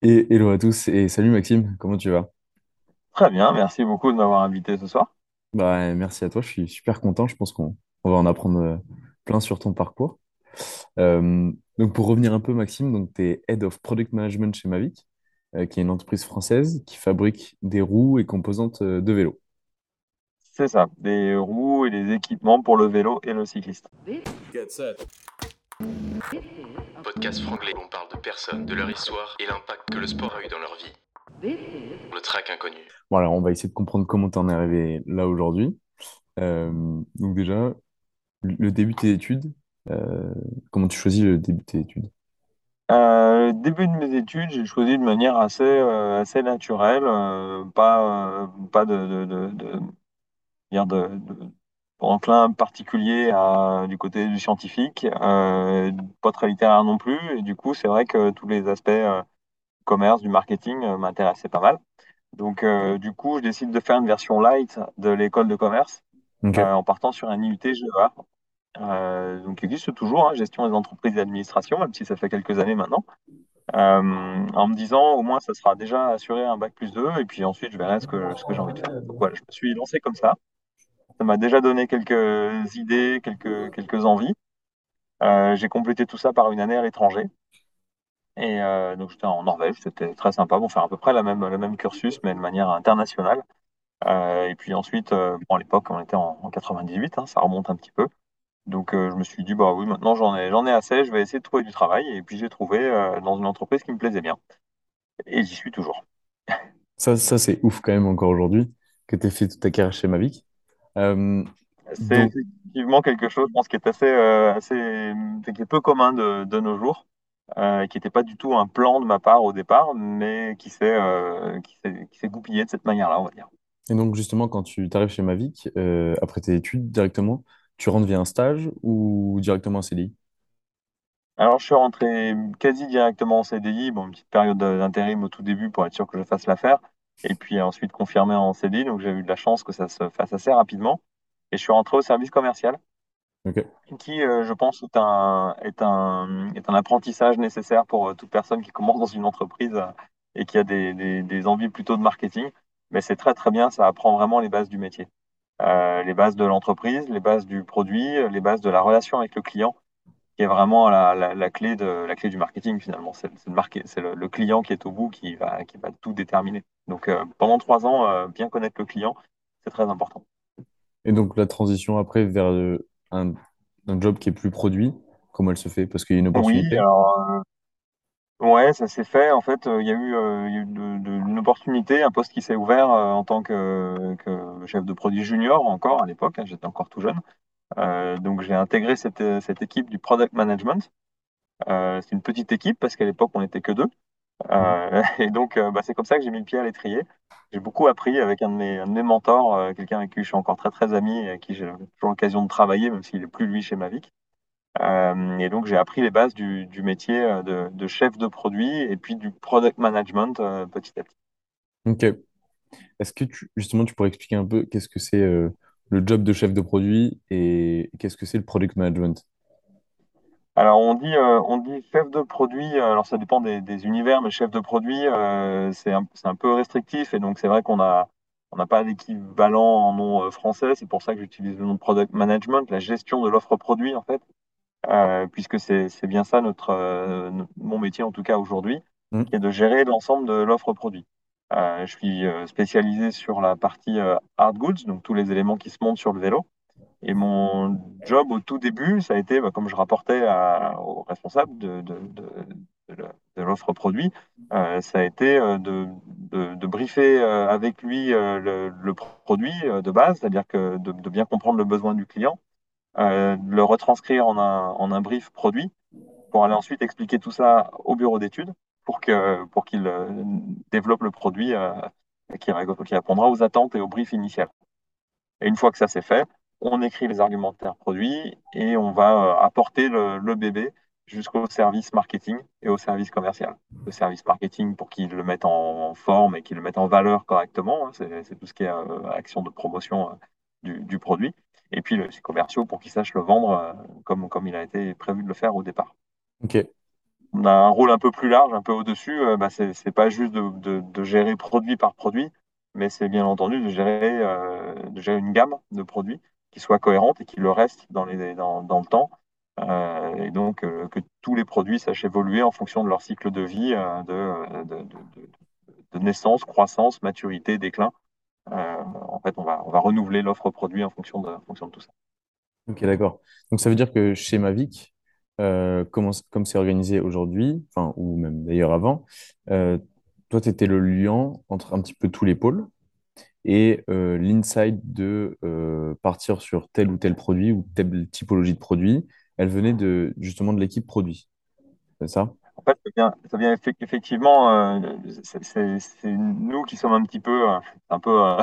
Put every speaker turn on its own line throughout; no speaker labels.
Et hello à tous et salut Maxime, comment tu vas?
Très bien, merci beaucoup de m'avoir invité ce soir.
Bah, merci à toi, je suis super content, je pense qu'on on va en apprendre euh, plein sur ton parcours. Euh, donc pour revenir un peu Maxime, donc tu es Head of Product Management chez Mavic, euh, qui est une entreprise française qui fabrique des roues et composantes euh, de vélo.
C'est ça, des roues et des équipements pour le vélo et le cycliste.
Get set. Podcast franglais, on parle de personnes, de leur histoire et l'impact que le sport a eu dans leur vie. Le track inconnu.
Bon alors on va essayer de comprendre comment tu en es arrivé là aujourd'hui. Euh, donc déjà, le début de tes études, euh, comment tu choisis le début de tes études?
Euh, début de mes études, j'ai choisi de manière assez, euh, assez naturelle, euh, pas, euh, pas de, de, de, de, dire de, de- enclin particulier à, du côté du scientifique, euh, pas très littéraire non plus. Et du coup, c'est vrai que tous les aspects euh, commerce, du marketing euh, m'intéressaient pas mal. Donc, du coup, je décide de faire une version light de l'école de commerce en partant sur un IUT GEA, donc qui existe toujours, hein, gestion des entreprises et d'administration, même si ça fait quelques années maintenant, en me disant au moins ça sera déjà assuré un bac plus 2 et puis ensuite je verrai ce que, ce que j'ai envie de faire. Donc voilà, je me suis lancé comme ça. Ça m'a déjà donné quelques idées, quelques, quelques envies. Euh, j'ai complété tout ça par une année à l'étranger. Et euh, donc j'étais en Norvège, c'était très sympa, bon, faire à peu près la même, le même cursus, mais de manière internationale. Euh, et puis ensuite, bon, à l'époque, on était en, en 98, hein, ça remonte un petit peu. Donc je me suis dit, bah oui, maintenant j'en ai, j'en ai assez, je vais essayer de trouver du travail. Et puis j'ai trouvé dans une entreprise qui me plaisait bien. Et j'y suis toujours.
Ça, ça c'est ouf quand même encore aujourd'hui que tu aies fait toute ta carrière chez Mavic. Euh,
C'est
donc,
effectivement quelque chose, je pense, qui est assez, euh, assez, qui est peu commun de, de nos jours, euh, qui n'était pas du tout un plan de ma part au départ, mais qui s'est euh, goupillé de cette manière-là, on va dire.
et donc justement, quand tu arrives chez Mavic, euh, après tes études, directement, tu rentres via un stage ou directement un CDI?
Alors je suis rentré quasi directement en CDI, bon, une petite période d'intérim au tout début pour être sûr que je fasse l'affaire, et puis ensuite confirmé en CDI, donc j'ai eu de la chance que ça se fasse assez rapidement. Et je suis rentré au service commercial.
Ok.
qui, euh, je pense, est un, est un, est un apprentissage nécessaire pour euh, toute personne qui commence dans une entreprise euh, et qui a des, des, des envies plutôt de marketing. Mais c'est très, très bien, ça apprend vraiment les bases du métier. Euh, les bases de l'entreprise, les bases du produit, les bases de la relation avec le client, qui est vraiment la, la, la clé de, la clé du marketing finalement. C'est le, client qui est au bout qui va, qui va tout déterminer. Donc euh, pendant trois ans, euh, bien connaître le client, c'est très important.
Et donc la transition après vers euh, un, un job qui est plus produit, comment elle se fait? Parce qu'il y a une
Oui,
opportunité.
alors Ouais, ça s'est fait. En fait, euh, il y a eu, euh, il y a eu de- de- une opportunité, un poste qui s'est ouvert euh, en tant que, que chef de produit junior encore à l'époque. hein, j'étais encore tout jeune. Euh, donc j'ai intégré cette, euh, cette équipe du product management. Euh, c'est une petite équipe parce qu'à l'époque on n'était que deux. Et donc bah, c'est comme ça que j'ai mis le pied à l'étrier. J'ai beaucoup appris avec un de mes, un de mes mentors, quelqu'un avec qui je suis encore très très ami et avec qui j'ai toujours l'occasion de travailler, même s'il est plus lui chez Mavic. Et donc, j'ai appris les bases du, du métier de, de chef de produit et puis du product management petit à petit.
Ok. Est-ce que justement tu pourrais expliquer un peu qu'est-ce que c'est le job de chef de produit et qu'est-ce que c'est le product management?
Alors, on dit, euh, on dit chef de produit, euh, alors ça dépend des, des univers, mais chef de produit, euh, c'est un, peu restrictif et donc c'est vrai qu'on a, on n'a pas d'équivalent en nom français. C'est pour ça que j'utilise le nom de product management, la gestion de l'offre produit en fait, euh, puisque c'est, bien ça notre, no- mon métier en tout cas aujourd'hui. qui
Mhm.
est de gérer l'ensemble de l'offre produit. Euh, je suis euh, spécialisé sur la partie euh, hard goods, donc tous les éléments qui se montent sur le vélo. Et mon job au tout début, ça a été, bah, comme je rapportais à- au responsable de, l'offre produit, ça a été de, briefer avec lui le, produit de base, c'est-à-dire que de, bien comprendre le besoin du client, de le retranscrire en un brief produit pour aller ensuite expliquer tout ça au bureau d'études pour que, pour qu'il euh, développe le produit euh, qui, qui répondra aux attentes et au brief initial. Et une fois que ça c'est fait, on écrit les argumentaires produits et on va euh, apporter le, bébé jusqu'au service marketing et au service commercial. Le service marketing pour qu'il le mette en forme et qu'il le mette en valeur correctement, hein, c'est tout ce qui est action de promotion du, du produit. Et puis le commerciaux pour qu'ils sachent le vendre comme, comme il a été prévu de le faire au départ.
Ok.
On a un rôle un peu plus large, un peu au-dessus. Euh, bah, c'est n'est pas juste de, gérer produit par produit, mais c'est bien entendu de gérer, euh, de gérer une gamme de produits qui soit cohérente et qui le reste dans, le temps. Euh, et donc que tous les produits sachent évoluer en fonction de leur cycle de vie, de, de, naissance, croissance, maturité, déclin. en fait, on va, on va renouveler l'offre produit en fonction de, en fonction de tout ça.
Ok, d'accord. Donc ça veut dire que chez Mavic, euh, comme c'est organisé aujourd'hui, enfin, ou même d'ailleurs avant, euh, toi, tu étais le lien entre un petit peu tous les pôles et euh, l'insight de partir sur tel ou tel produit ou telle typologie de produit, elle venait de, justement de l'équipe produit. C'est ça?
En fait, ça vient, effectivement, c'est nous qui sommes un petit peu, un peu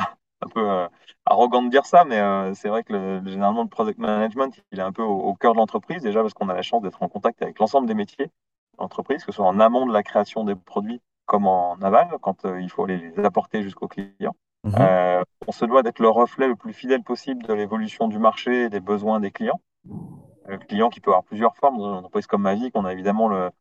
un peu euh, arrogant de dire ça, mais euh, c'est vrai que généralement le product management, il est un peu au, cœur de l'entreprise, déjà parce qu'on a la chance d'être en contact avec l'ensemble des métiers d'entreprise, que ce soit en amont de la création des produits comme en aval, quand euh, il faut les, apporter jusqu'aux clients. Mhm. on se doit d'être le reflet le plus fidèle possible de l'évolution du marché et des besoins des clients. Le client qui peut avoir plusieurs formes. Dans une entreprise comme Mavic, on a évidemment le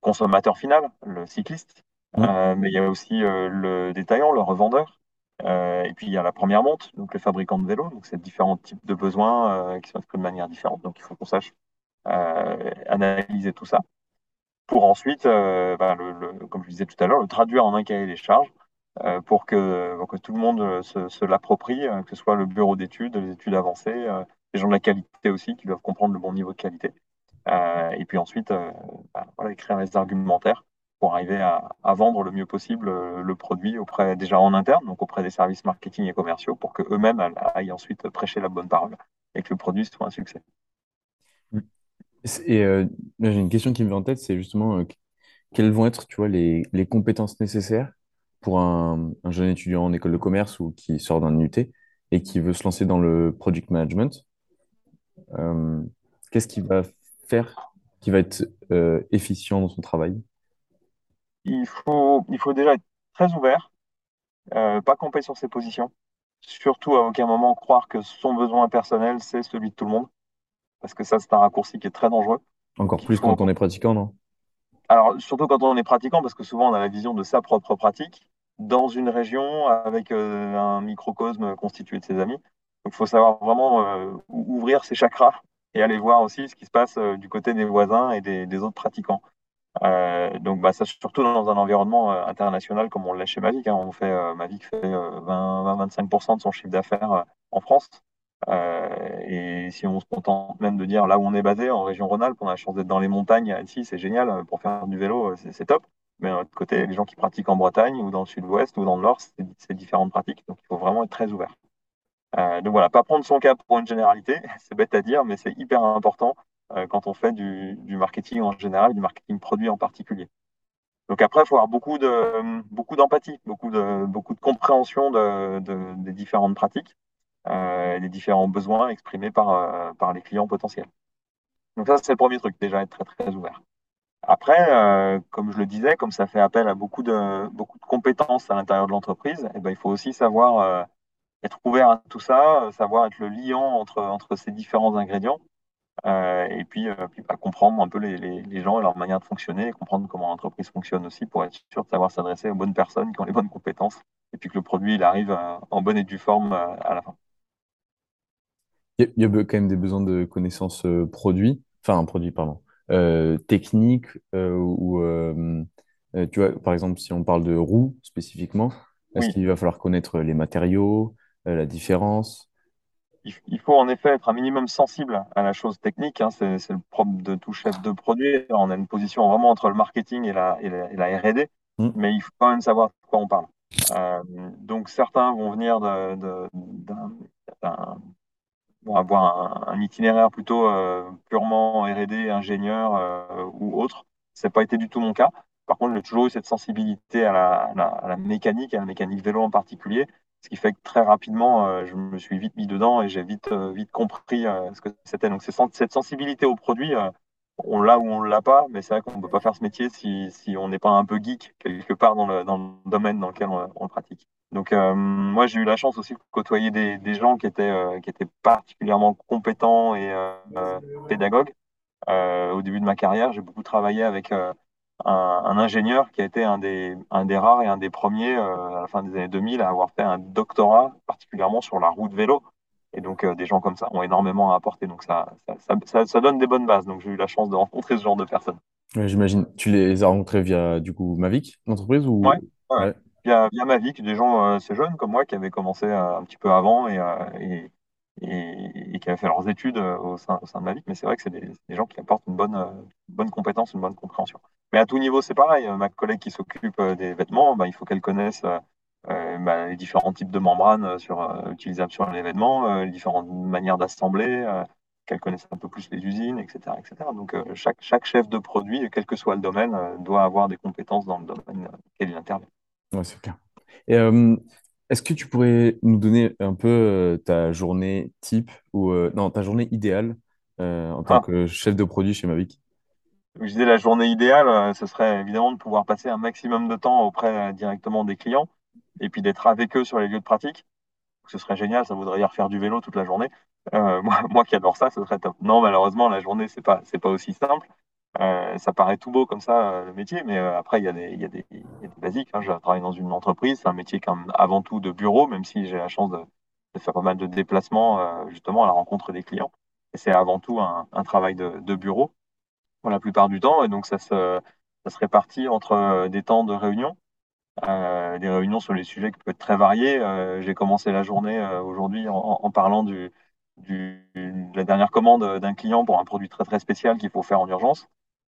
consommateur final, le cycliste, mais il y a aussi le détaillant, le revendeur, euh, et puis il y a la première monte, donc les fabricants de vélos. Donc c'est différents types de besoins euh, qui sont exprimés de manière différente. Donc il faut qu'on sache euh, analyser tout ça pour ensuite, bah, le, comme je disais tout à l'heure, le traduire en un cahier des charges pour que, tout le monde se, l'approprie, que ce soit le bureau d'études, les études avancées, les gens de la qualité aussi qui doivent comprendre le bon niveau de qualité. et puis ensuite, bah, voilà, écrire les pour arriver à, vendre le mieux possible euh, le produit auprès déjà en interne, donc auprès des services marketing et commerciaux, pour que eux-mêmes aillent ensuite prêcher la bonne parole et que le produit soit un succès.
Et euh, j'ai une question qui me vient en tête, c'est justement euh, quelles vont être, tu vois, les, les compétences nécessaires pour un, un, jeune étudiant en école de commerce ou qui sort d'un UT et qui veut se lancer dans le project management. Qu'est-ce qu'il va faire qui va être efficient dans son travail?
Il faut, il faut déjà être très ouvert, euh, pas camper sur ses positions, surtout à aucun moment croire que son besoin personnel, c'est celui de tout le monde, parce que ça, c'est un raccourci qui est très dangereux.
Encore plus quand on est pratiquant, non?
Alors, surtout quand on est pratiquant, parce que souvent on a la vision de sa propre pratique dans une région avec euh, un microcosme constitué de ses amis. Donc, il faut savoir vraiment euh, ouvrir ses chakras et aller voir aussi ce qui se passe du côté des voisins et des autres pratiquants. Euh, donc, bah, ça, surtout dans un environnement euh, international comme on l'a chez Mavic. Hein. On fait, euh, Mavic fait 20-25% de son chiffre d'affaires en France. et si on se contente même de dire là où on est basé, en région Rhône-Alpes, on a la chance d'être dans les montagnes ici c'est génial pour faire du vélo, c'est top. Mais d'un autre côté, les gens qui pratiquent en Bretagne ou dans le sud-ouest ou dans le nord, c'est différentes pratiques. Donc, il faut vraiment être très ouvert. donc voilà, pas prendre son cas pour une généralité, c'est bête à dire, mais c'est hyper important quand on fait du, marketing en général, du marketing produit en particulier. Donc après, il faut avoir beaucoup de beaucoup d'empathie, beaucoup de beaucoup de compréhension de, des différentes pratiques, euh, des différents besoins exprimés par euh, par les clients potentiels. Donc ça, c'est le premier truc, déjà être très très ouvert. Après, euh, comme je le disais, comme ça fait appel à beaucoup de beaucoup de compétences à l'intérieur de l'entreprise, eh ben, il faut aussi savoir être ouvert à tout ça, savoir être le liant entre entre ces différents ingrédients euh, et puis, euh, puis bah, comprendre un peu les, les, gens et leur manière de fonctionner, et comprendre comment l'entreprise fonctionne aussi pour être sûr de savoir s'adresser aux bonnes personnes qui ont les bonnes compétences, et puis que le produit il arrive euh, en bonne et due forme à la fin.
Il y, a quand même des besoins de connaissances produits, enfin produit, pardon, techniques ou tu vois, par exemple, si on parle de roues spécifiquement, est-ce qu'il va falloir connaître les matériaux, la différence?
Il faut en effet être un minimum sensible à la chose technique. Hein. c'est, le propre de tout chef de produit. On a une position vraiment entre le marketing et la, et la, R&D, mm. mais il faut quand même savoir de quoi on parle. Euh, donc certains vont venir de, vont avoir un, itinéraire plutôt euh, purement R&D, ingénieur euh, ou autre. Ça n'a pas été du tout mon cas. Par contre, j'ai toujours eu cette sensibilité à la, à la mécanique, à la mécanique vélo en particulier, ce qui fait que très rapidement, euh, je me suis vite mis dedans et j'ai vite, euh, vite compris euh, ce que c'était. Donc, cette sensibilité au produit, on l'a ou on l'a pas, mais c'est vrai qu'on ne peut pas faire ce métier si, si on n'est pas un peu geek quelque part dans le, dans le domaine dans lequel on, le pratique. Donc, moi, j'ai eu la chance aussi de côtoyer des, des gens qui étaient, qui étaient particulièrement compétents et pédagogues. au début de ma carrière, j'ai beaucoup travaillé avec un, ingénieur qui a été un des, un des rares et un des premiers à la fin des années 2000 à avoir fait un doctorat particulièrement sur la route vélo. Et donc, des gens comme ça ont énormément à apporter. Donc, ça, ça, ça, ça donne des bonnes bases. Donc, j'ai eu la chance de rencontrer ce genre de personnes.
j'imagine. Tu les as rencontrés via, du coup, Mavic, l'entreprise ou...
Ouais, ouais. Via, via Mavic, des gens assez jeunes comme moi qui avaient commencé un petit peu avant et, et, et, qui avaient fait leurs études au sein, au sein de Mavic. Mais c'est vrai que c'est des, gens qui apportent une bonne, bonne compétence, une bonne compréhension. Mais à tout niveau, c'est pareil. Ma collègue qui s'occupe des vêtements, bah, il faut qu'elle connaisse euh, bah, les différents types de membranes utilisables sur l'événement, les différentes manières d'assembler, qu'elle connaisse un peu plus les usines, etc. etc. Donc chaque, chef de produit, quel que soit le domaine, doit avoir des compétences dans le domaine auquel il intervient.
Ouais, c'est clair. Et est-ce que tu pourrais nous donner un peu ta journée type ou non, ta journée idéale en tant ah. que chef de produit chez Mavic?
Je disais la journée idéale, ce serait évidemment de pouvoir passer un maximum de temps auprès directement des clients et puis d'être avec eux sur les lieux de pratique. Ce serait génial, ça voudrait dire faire du vélo toute la journée. Euh, moi, moi qui adore ça, ce serait top. Non, malheureusement, la journée, c'est pas, c'est pas aussi simple. Euh, ça paraît tout beau comme ça, euh, le métier, mais euh, après, il y, a des, basiques. Hein. Je travaille dans une entreprise, c'est un métier même avant tout de bureau, même si j'ai la chance de, faire pas mal de déplacements justement à la rencontre des clients. Et c'est avant tout un, travail de, bureau pour la plupart du temps. Et donc, ça se, répartit entre des temps de réunion des réunions sur les sujets qui peuvent être très variés. J'ai commencé la journée aujourd'hui en, parlant de la dernière commande d'un client pour un produit très très spécial qu'il faut faire en urgence.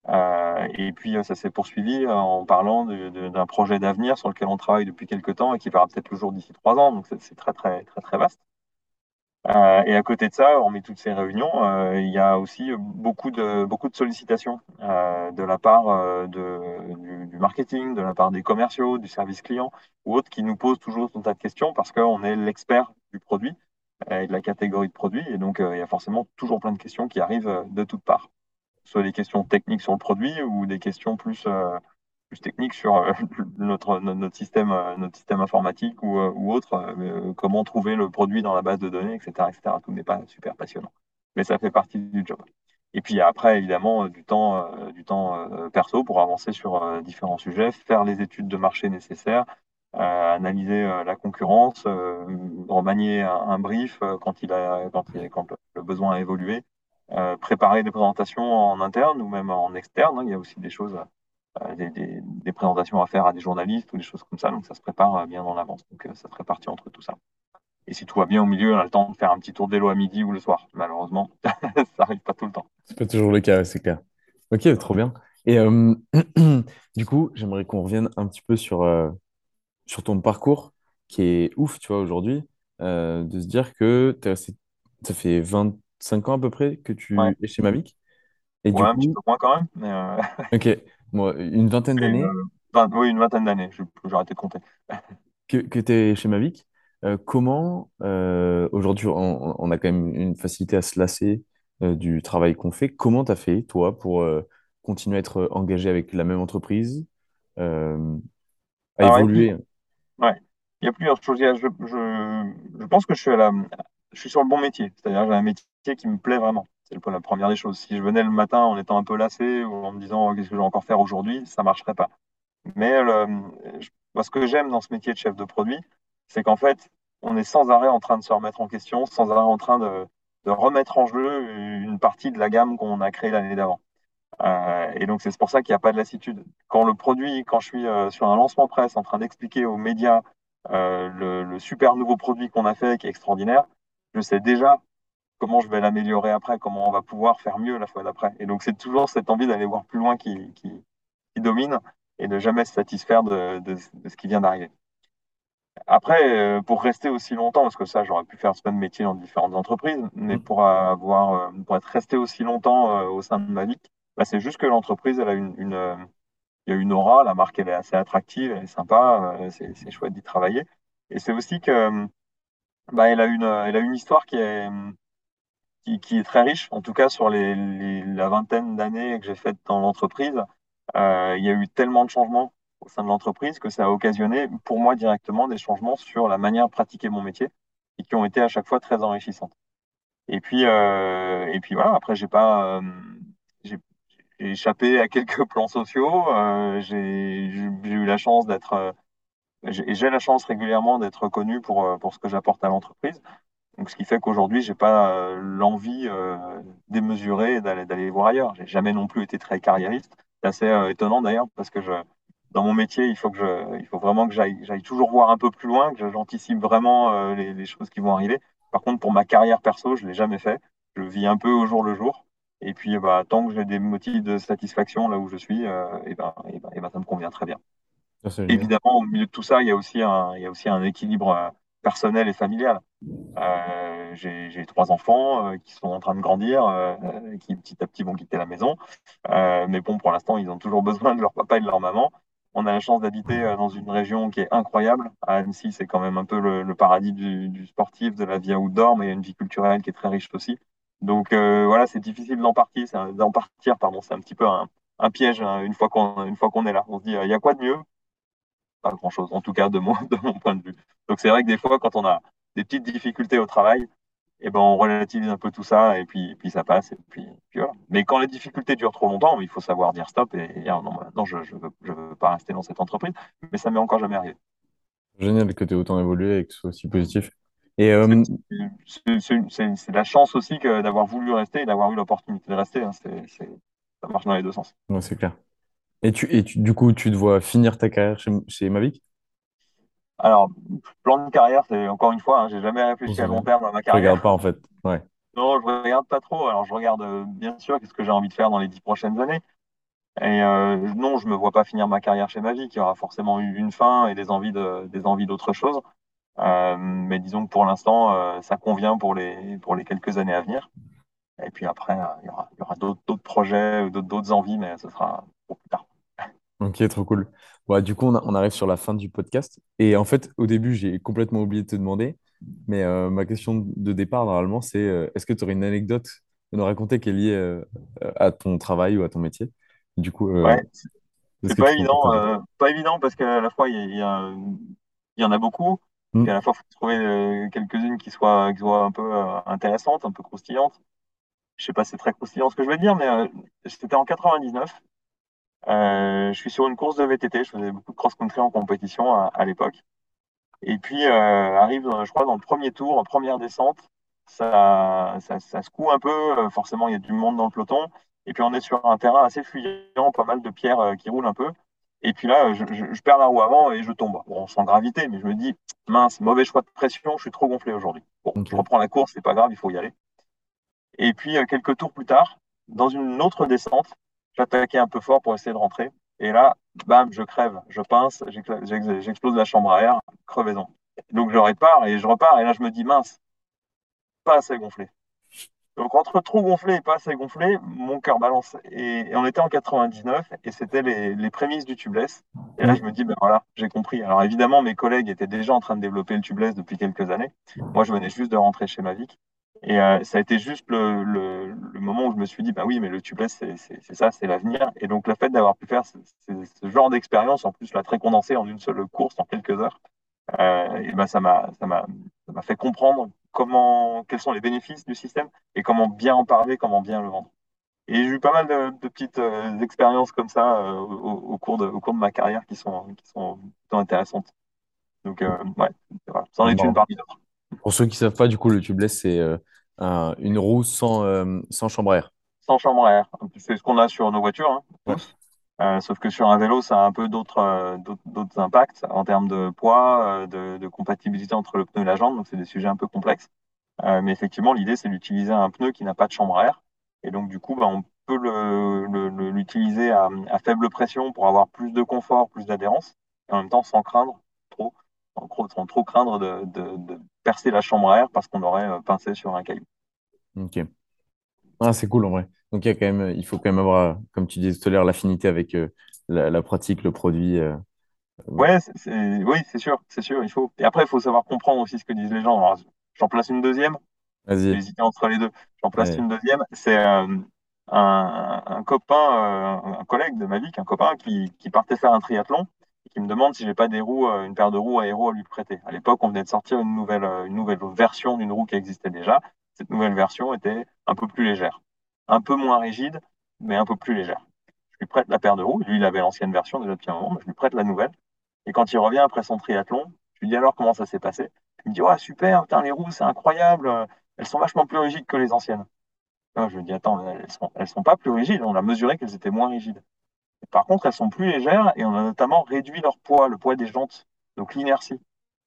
Euh, et puis ça s'est poursuivi en parlant d'un projet d'avenir sur lequel on travaille depuis quelques temps et qui verra peut-être le jour d'ici trois ans. Donc c'est très très très très vaste. Euh, et à côté de ça, met toutes ces réunions, euh, il y a aussi beaucoup de, beaucoup de sollicitations euh, de la part euh, du, marketing, de la part des commerciaux, du service client ou autres qui nous posent toujours un tas de questions parce qu'on est l'expert du produit et de la catégorie de produits. Et donc, il y a forcément toujours plein de questions qui arrivent de toutes parts. Soit des questions techniques sur le produit ou des questions plus plus technique sur euh, notre, notre, système, euh, notre système informatique ou, euh, ou autre, comment trouver le produit dans la base de données, etc. etc. Tout n'est pas super passionnant, mais ça fait partie du job. Et puis après, évidemment, du temps, du temps perso pour avancer sur différents sujets, faire les études de marché nécessaires, analyser la concurrence, remanier un, brief quand, il a, quand le besoin a évolué, préparer des présentations en interne ou même en externe. Hein. il y a aussi des choses euh, des, présentations à faire à des journalistes ou des choses comme ça. Donc ça se prépare euh, bien en avance. Donc euh, ça se répartit entre tout ça. Et si tout va bien au milieu, on a le temps de faire un petit tour de vélo à midi ou le soir. Malheureusement, ça n'arrive pas tout le temps.
C'est pas toujours le cas, c'est clair. Ok, trop bien. Et euh, du coup, j'aimerais qu'on revienne un petit peu sur, euh, sur ton parcours qui est ouf, tu vois, aujourd'hui, euh, de se dire que ça fait 25 ans à peu près que tu ouais. es chez Mavic.
Et ouais, du un coup... petit peu moins quand même. Mais
ok, Moi, une vingtaine d'années.
Euh, oui, une vingtaine d'années, j'ai arrêté de compter.
que, que tu es chez Mavic. Euh, comment, euh, aujourd'hui, on, on, a quand même une facilité à se lasser euh, du travail qu'on fait. Comment tu as fait, toi, pour euh, continuer à être engagé avec la même entreprise, euh, à Alors, évoluer?
Ouais, il y a plusieurs choses. Je, je, je pense que je suis, à la, je suis sur le bon métier. C'est-à-dire j'ai un métier qui me plaît vraiment. C'est la première des choses. Si je venais le matin en étant un peu lassé ou en me disant oh, qu'est-ce que je vais encore faire aujourd'hui, ça marcherait pas. Mais le, moi, ce que j'aime dans ce métier de chef de produit, c'est qu'en fait, on est sans arrêt en train de se remettre en question, sans arrêt en train de, remettre en jeu une partie de la gamme qu'on a créée l'année d'avant. Euh, et donc, c'est pour ça qu'il n'y a pas de lassitude. Quand le produit, quand je suis euh, sur un lancement presse en train d'expliquer aux médias euh, le, super nouveau produit qu'on a fait qui est extraordinaire, je sais déjà comment je vais l'améliorer après, comment on va pouvoir faire mieux la fois d'après. Et donc, c'est toujours cette envie d'aller voir plus loin qui, qui, qui, domine et de jamais se satisfaire de, de, de ce qui vient d'arriver. Après, euh, pour rester aussi longtemps, parce que ça, j'aurais pu faire ce même métier dans différentes entreprises, mais pour avoir, euh, pour être resté aussi longtemps euh, au sein de ma vie, bah, c'est juste que l'entreprise, elle a une, une, il y a une aura, la marque, elle est assez attractive, elle est sympa, c'est chouette d'y travailler. Et c'est aussi que, bah, elle a une, elle a une histoire qui est, qui, est très riche, en tout cas sur la vingtaine d'années que j'ai faites dans l'entreprise. Euh, il y a eu tellement de changements au sein de l'entreprise que ça a occasionné pour moi directement des changements sur la manière de pratiquer mon métier et qui ont été à chaque fois très enrichissantes. Et puis, euh, et puis voilà, après, j'ai pas, euh, échappé à quelques plans sociaux. j'ai eu la chance d'être, j'ai la chance régulièrement d'être reconnu pour, pour ce que j'apporte à l'entreprise. Donc, ce qui fait qu'aujourd'hui, j'ai pas l'envie démesurée d'aller d'aller voir ailleurs. J'ai jamais non plus été très carriériste. C'est assez étonnant d'ailleurs parce que je, dans mon métier, il faut que je, il faut vraiment que j'aille, j'aille toujours voir un peu plus loin, que j'anticipe vraiment les, les, choses qui vont arriver. Par contre, pour ma carrière perso, je l'ai jamais fait. Je vis un peu au jour le jour. Et puis, bah, tant que j'ai des motifs de satisfaction là où je suis, euh, et ben, et ben, et ben, ça me convient très bien. Évidemment, au milieu de tout ça, il y a aussi un, il y a aussi un équilibre euh, personnel et familial. Euh, j'ai trois enfants euh, qui sont en train de grandir, euh, qui petit à petit vont quitter la maison. mais bon, pour l'instant, ils ont toujours besoin de leur papa et de leur maman. On a la chance d'habiter dans une région qui est incroyable. À Annecy, c'est quand même un peu le, paradis du, sportif, de la vie outdoor, mais il y a une vie culturelle qui est très riche aussi. Donc voilà, c'est difficile d'en partir, c'est un petit peu un, piège hein, une fois qu'on est là. On se dit, il y a quoi de mieux Pas grand-chose, en tout cas de mon, de mon point de vue. Donc c'est vrai que des fois, quand on a des petites difficultés au travail, eh ben, on relativise un peu tout ça et puis, puis ça passe. Et puis, puis voilà. Mais quand les difficultés durent trop longtemps, il faut savoir dire stop et, dire non, non, je ne veux, je veux pas rester dans cette entreprise. Mais ça m'est encore jamais arrivé.
Génial que tu aies autant évolué et que ce soit aussi positif. Et euh,
c'est la chance aussi d'avoir voulu rester et d'avoir eu l'opportunité de rester. Hein. C'est ça marche dans les deux sens.
Ouais, c'est clair. Et, tu, et tu, du coup, tu te vois finir ta carrière chez, chez Mavic?
Alors, plan de carrière, c'est encore une fois, hein, j'ai jamais réfléchi à long terme à ma carrière.
Je regarde pas en fait. Ouais.
Non, je regarde pas trop. Alors, je regarde euh, bien sûr qu'est-ce que j'ai envie de faire dans les dix prochaines années. Et euh, non, je me vois pas finir ma carrière chez Mavic. Il y aura forcément eu une fin et des envies de, des envies d'autre chose. Euh, mais disons que pour l'instant, ça convient pour les pour les quelques années à venir. Et puis après, il y aura, il y aura d'autres projets, d'autres envies, mais ce sera.
Ok, trop cool. Du coup, on, arrive sur la fin du podcast. Et en fait, au début, j'ai complètement oublié de te demander. Mais euh, ma question de départ, normalement, c'est euh, est-ce que tu aurais une anecdote à nous raconter qui est liée euh, à ton travail ou à ton métier? Du coup,
ouais, c'est pas évident, pas évident parce qu'à la fois, il y, y, y, en a beaucoup. Hmm. Et à la fois, il faut trouver quelques-unes qui soient, qui soient un peu intéressantes, un peu croustillantes. Je sais pas si c'est très croustillant ce que je vais dire, mais c'était en 99. Euh, je suis sur une course de VTT, je faisais beaucoup de cross-country en compétition à, à l'époque. Et puis euh, arrive, je crois, dans le premier tour, en première descente, ça, ça, ça secoue un peu, euh, forcément il y a du monde dans le peloton. Et puis on est sur un terrain assez fuyant, pas mal de pierres euh, qui roulent un peu. Et puis là, je, je, je, perds la roue avant et je tombe. Bon, sans gravité, mais je me dis, mince, mauvais choix de pression, je suis trop gonflé aujourd'hui. Bon, je reprends la course, c'est pas grave, il faut y aller. Et puis, quelques tours plus tard, dans une autre descente, j'attaquais un peu fort pour essayer de rentrer. Et là, bam, je crève, je pince, j'explose la chambre à air, crevaison. Donc je répare et je repars. Et là, je me dis, mince, pas assez gonflé. Donc entre trop gonflé et pas assez gonflé, mon cœur balance. Et, on était en 99 et c'était les, les, prémices du tubeless. Et là, je me dis, ben voilà, j'ai compris. Alors évidemment, mes collègues étaient déjà en train de développer le tubeless depuis quelques années. Moi, je venais juste de rentrer chez Mavic. Et euh, ça a été juste le, le, le, moment où je me suis dit, bah oui, mais le tubeless, c'est ça, c'est l'avenir. Et donc, le fait d'avoir pu faire ce, ce, genre d'expérience, en plus, la très condensée en une seule course, en quelques heures, euh, et ben ça m'a fait comprendre comment, quels sont les bénéfices du système et comment bien en parler, comment bien le vendre. Et j'ai eu pas mal de, de petites euh, expériences comme ça au, au, cours de, au cours de ma carrière qui sont, qui sont plutôt intéressantes. Donc, ouais, voilà. c'en est une parmi d'autres.
Pour ceux qui ne savent pas, du coup, le tubeless, c'est euh, un, une roue sans, euh, sans chambre à air.
Sans chambre à air. C'est ce qu'on a sur nos voitures. Hein,
Ouais.
Euh, sauf que sur un vélo, ça a un peu d'autres euh, d'autres- impacts en termes de poids, de, de compatibilité entre le pneu et la jambe. Donc, c'est des sujets un peu complexes. Mais effectivement, l'idée, c'est d'utiliser un pneu qui n'a pas de chambre à air. Et donc, du coup, bah, on peut l'utiliser à, à faible pression pour avoir plus de confort, plus d'adhérence, et en même temps sans craindre trop, sans, trop- sans trop craindre de, de- de percer la chambre à air parce qu'on aurait euh, pincé sur un caillou.
Ok. Ah, c'est cool en vrai. Donc, il y a quand même, il faut quand même avoir, comme tu disais tout à l'heure, l'affinité avec euh, la, la pratique, le produit. euh.
Ouais, oui, c'est sûr, c'est sûr, il faut. Et après, il faut savoir comprendre aussi ce que disent les gens. J'en place une deuxième. J'ai
Vas-y.
hésité entre les deux. J'en place
Ouais.
une deuxième. C'est euh, un, un copain, euh, un collègue de ma vie, un copain qui, qui partait faire un triathlon qui me demande si j'ai pas des roues, euh, une paire de roues aéro à lui prêter. À l'époque, on venait de sortir une nouvelle, euh, une nouvelle version d'une roue qui existait déjà. Cette nouvelle version était un peu plus légère, un peu moins rigide, mais un peu plus légère. lui prête la paire de roues. Lui, il avait l'ancienne version déjà depuis un moment, mais je lui prête la nouvelle. Et quand il revient après son triathlon, je lui dis alors comment ça s'est passé? Il me dit, ouais, super, putain, les roues, c'est incroyable. Elles sont vachement plus rigides que les anciennes. je lui dis, attends, elles sont, elles sont pas plus rigides. On a mesuré qu'elles étaient moins rigides. Par contre, elles sont plus légères et on a notamment réduit leur poids, le poids des jantes, donc l'inertie.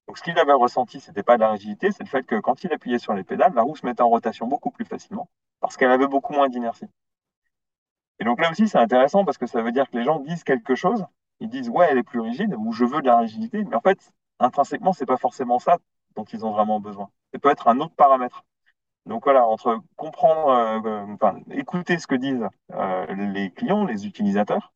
Donc, ce qu'il avait ressenti, ce n'était pas de la rigidité, c'est le fait que quand il appuyait sur les pédales, la roue se mettait en rotation beaucoup plus facilement parce qu'elle avait beaucoup moins d'inertie. Et donc là aussi, c'est intéressant parce que ça veut dire que les gens disent quelque chose, ils disent ouais, elle est plus rigide ou je veux de la rigidité, mais en fait, intrinsèquement, c'est pas forcément ça dont ils ont vraiment besoin. Ça peut être un autre paramètre. Donc voilà, entre comprendre, euh, enfin, écouter ce que disent euh, les clients, les utilisateurs,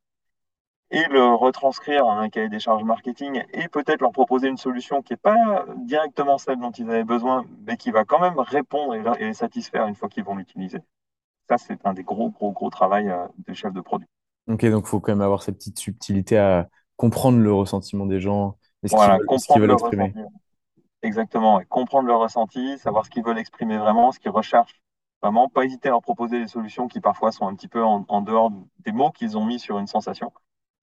et le retranscrire en un cahier des charges marketing et peut-être leur proposer une solution qui n'est pas directement celle dont ils avaient besoin, mais qui va quand même répondre et les satisfaire une fois qu'ils vont l'utiliser. Ça, c'est un des gros, gros, gros travail euh, de chef de produit.
Ok, donc il faut quand même avoir cette petite subtilité à comprendre le ressentiment des gens
et ce voilà, qu'ils veulent, exprimer. Exactement, et comprendre le ressenti, savoir ce qu'ils veulent exprimer vraiment, ce qu'ils recherchent vraiment, pas hésiter à leur proposer des solutions qui parfois sont un petit peu en, en dehors des mots qu'ils ont mis sur une sensation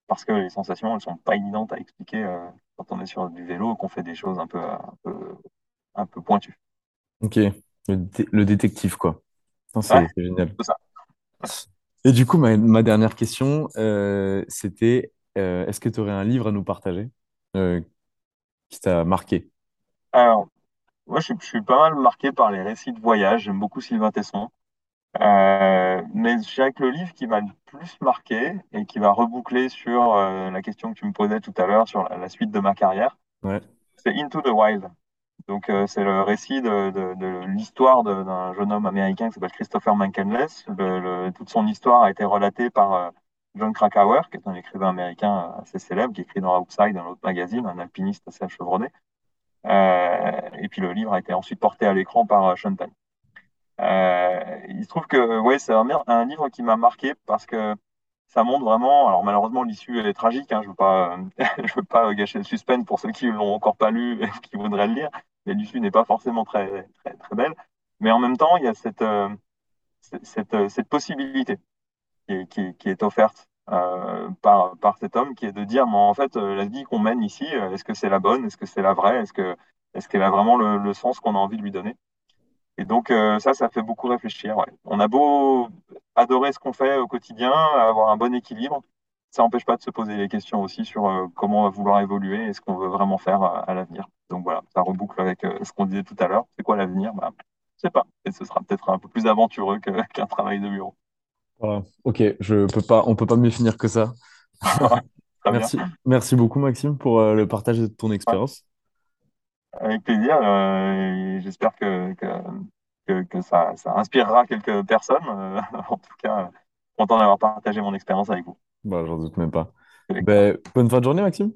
parce que les sensations, elles sont pas évidentes à expliquer euh, quand on est sur du vélo, qu'on fait des choses un peu, un peu, pointues.
Ok, le, détective, quoi. C'est génial. Et du coup, ma, dernière question, euh, c'était euh, est-ce que tu aurais un livre à nous partager qui t'a marqué?
Alors, moi, je, je, suis pas mal marqué par les récits de voyage. J'aime beaucoup Sylvain Tesson. Euh, mais je dirais que le livre qui m'a le plus marqué et qui va reboucler sur euh, la question que tu me posais tout à l'heure sur la, suite de ma carrière, c'est Into the Wild. Donc, euh, c'est le récit de, de, de l'histoire d'un jeune homme américain qui s'appelle Christopher Mancanless. Le, toute son histoire a été relatée par John Krakauer, qui est un écrivain américain assez célèbre, qui écrit dans Outside, un autre magazine, un alpiniste assez chevronné. et puis le livre a été ensuite porté à l'écran par Sean Penn. Euh, il se trouve que ouais, c'est un, livre qui m'a marqué parce que ça montre vraiment. Alors malheureusement, l'issue est tragique. Hein, je veux pas, je veux pas gâcher le suspense pour ceux qui l'ont encore pas lu et qui voudraient le lire. Mais l'issue n'est pas forcément très, très, très belle. Mais en même temps, il y a cette euh, cette, euh, cette possibilité qui, qui, est offerte euh, par, par cet homme, qui est de dire, mais en fait, la vie qu'on mène ici, est-ce que c'est la bonne, est-ce que c'est la vraie, est-ce que est-ce qu'elle a vraiment le, le sens qu'on a envie de lui donner? Et donc euh, ça, ça fait beaucoup réfléchir. On a beau adorer ce qu'on fait au quotidien, avoir un bon équilibre, ça n'empêche pas de se poser des questions aussi sur euh, comment on va vouloir évoluer et ce qu'on veut vraiment faire à, l'avenir. Donc voilà, ça reboucle avec euh, ce qu'on disait tout à l'heure. C'est quoi l'avenir? Bah, Je sais pas. Et ce sera peut-être un peu plus aventureux qu'un travail de bureau.
ok, je peux pas, on peut pas mieux finir que ça. merci, merci beaucoup Maxime pour le partage de ton expérience.
Avec plaisir. Euh, J'espère que, que, que, ça, ça, inspirera quelques personnes. Euh, en tout cas, content d'avoir partagé mon expérience avec vous.
Bah, J'en doute même pas. Ben, bonne fin de journée, Maxime.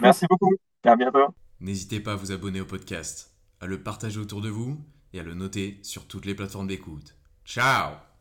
Merci beaucoup. À bientôt.
N'hésitez pas à vous abonner au podcast, à le partager autour de vous et à le noter sur toutes les plateformes d'écoute. Ciao